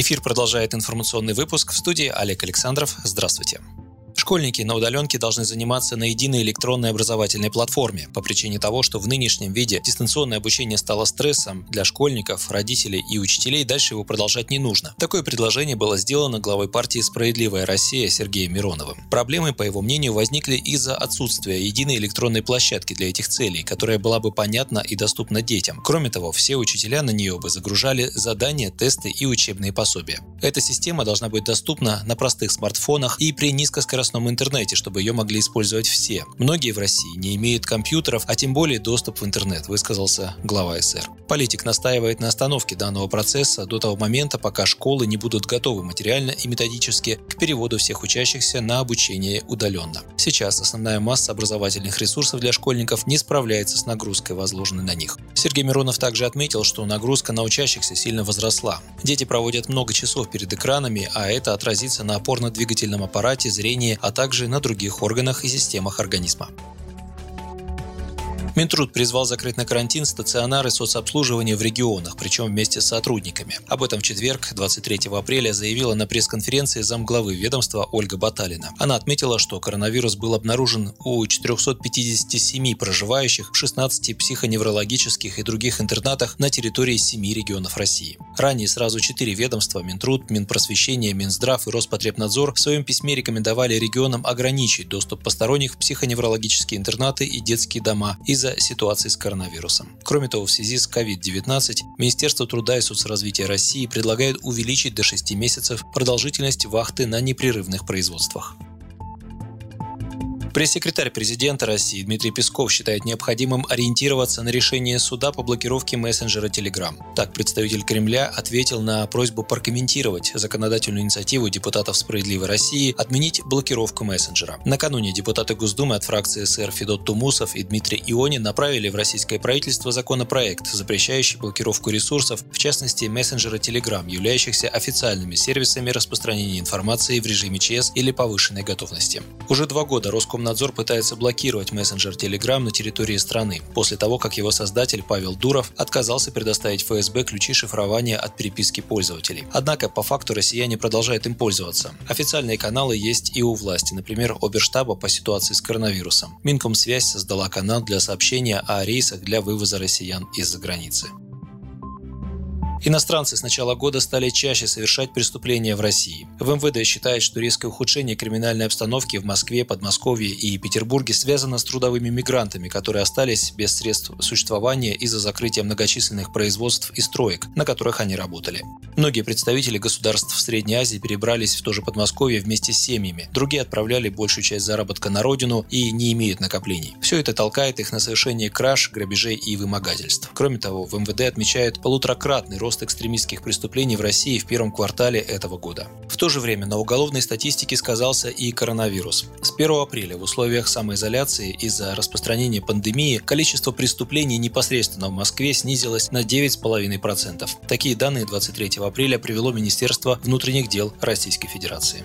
Эфир продолжает информационный выпуск в студии Олег Александров. Здравствуйте. Школьники на удаленке должны заниматься на единой электронной образовательной платформе по причине того, что в нынешнем виде дистанционное обучение стало стрессом для школьников, родителей и учителей, дальше его продолжать не нужно. Такое предложение было сделано главой партии «Справедливая Россия» Сергеем Мироновым. Проблемы, по его мнению, возникли из-за отсутствия единой электронной площадки для этих целей, которая была бы понятна и доступна детям. Кроме того, все учителя на нее бы загружали задания, тесты и учебные пособия. Эта система должна быть доступна на простых смартфонах и при низкоскоростном скоростном интернете, чтобы ее могли использовать все. Многие в России не имеют компьютеров, а тем более доступ в интернет, высказался глава СР. Политик настаивает на остановке данного процесса до того момента, пока школы не будут готовы материально и методически к переводу всех учащихся на обучение удаленно. Сейчас основная масса образовательных ресурсов для школьников не справляется с нагрузкой, возложенной на них. Сергей Миронов также отметил, что нагрузка на учащихся сильно возросла. Дети проводят много часов перед экранами, а это отразится на опорно-двигательном аппарате, зрении, а также на других органах и системах организма. Минтруд призвал закрыть на карантин стационары соцобслуживания в регионах, причем вместе с сотрудниками. Об этом в четверг, 23 апреля, заявила на пресс-конференции замглавы ведомства Ольга Баталина. Она отметила, что коронавирус был обнаружен у 457 проживающих в 16 психоневрологических и других интернатах на территории 7 регионов России. Ранее сразу четыре ведомства – Минтруд, Минпросвещение, Минздрав и Роспотребнадзор – в своем письме рекомендовали регионам ограничить доступ посторонних в психоневрологические интернаты и детские дома из из-за ситуации с коронавирусом. Кроме того, в связи с COVID-19 Министерство труда и соцразвития России предлагает увеличить до 6 месяцев продолжительность вахты на непрерывных производствах. Пресс-секретарь президента России Дмитрий Песков считает необходимым ориентироваться на решение суда по блокировке мессенджера Telegram. Так, представитель Кремля ответил на просьбу прокомментировать законодательную инициативу депутатов «Справедливой России» отменить блокировку мессенджера. Накануне депутаты Госдумы от фракции СР Федот Тумусов и Дмитрий Ионин направили в российское правительство законопроект, запрещающий блокировку ресурсов, в частности мессенджера Telegram, являющихся официальными сервисами распространения информации в режиме ЧС или повышенной готовности. Уже два года Роском Роскомнадзор пытается блокировать мессенджер Telegram на территории страны, после того, как его создатель Павел Дуров отказался предоставить ФСБ ключи шифрования от переписки пользователей. Однако, по факту россияне продолжают им пользоваться. Официальные каналы есть и у власти, например, Оберштаба по ситуации с коронавирусом. Минкомсвязь создала канал для сообщения о рейсах для вывоза россиян из-за границы. Иностранцы с начала года стали чаще совершать преступления в России. В МВД считает, что резкое ухудшение криминальной обстановки в Москве, Подмосковье и Петербурге связано с трудовыми мигрантами, которые остались без средств существования из-за закрытия многочисленных производств и строек, на которых они работали. Многие представители государств в Средней Азии перебрались в то же Подмосковье вместе с семьями. Другие отправляли большую часть заработка на родину и не имеют накоплений. Все это толкает их на совершение краж, грабежей и вымогательств. Кроме того, в МВД отмечают полуторакратный рост рост экстремистских преступлений в России в первом квартале этого года. В то же время на уголовной статистике сказался и коронавирус. С 1 апреля в условиях самоизоляции из-за распространения пандемии количество преступлений непосредственно в Москве снизилось на 9,5%. Такие данные 23 апреля привело Министерство внутренних дел Российской Федерации.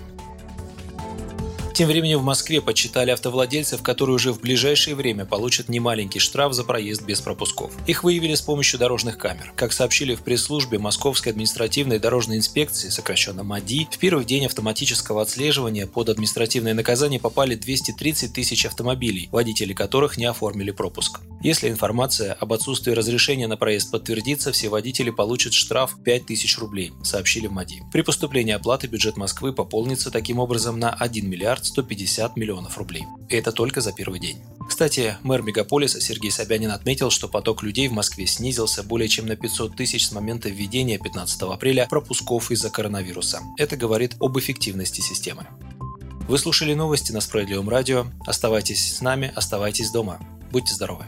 Тем временем в Москве подсчитали автовладельцев, которые уже в ближайшее время получат немаленький штраф за проезд без пропусков. Их выявили с помощью дорожных камер. Как сообщили в пресс-службе Московской административной дорожной инспекции, сокращенно МАДИ, в первый день автоматического отслеживания под административное наказание попали 230 тысяч автомобилей, водители которых не оформили пропуск. Если информация об отсутствии разрешения на проезд подтвердится, все водители получат штраф 5000 рублей, сообщили в МАДИ. При поступлении оплаты бюджет Москвы пополнится таким образом на 1 миллиард 150 миллионов рублей. И это только за первый день. Кстати, мэр мегаполиса Сергей Собянин отметил, что поток людей в Москве снизился более чем на 500 тысяч с момента введения 15 апреля пропусков из-за коронавируса. Это говорит об эффективности системы. Вы слушали новости на Справедливом радио. Оставайтесь с нами, оставайтесь дома. Будьте здоровы!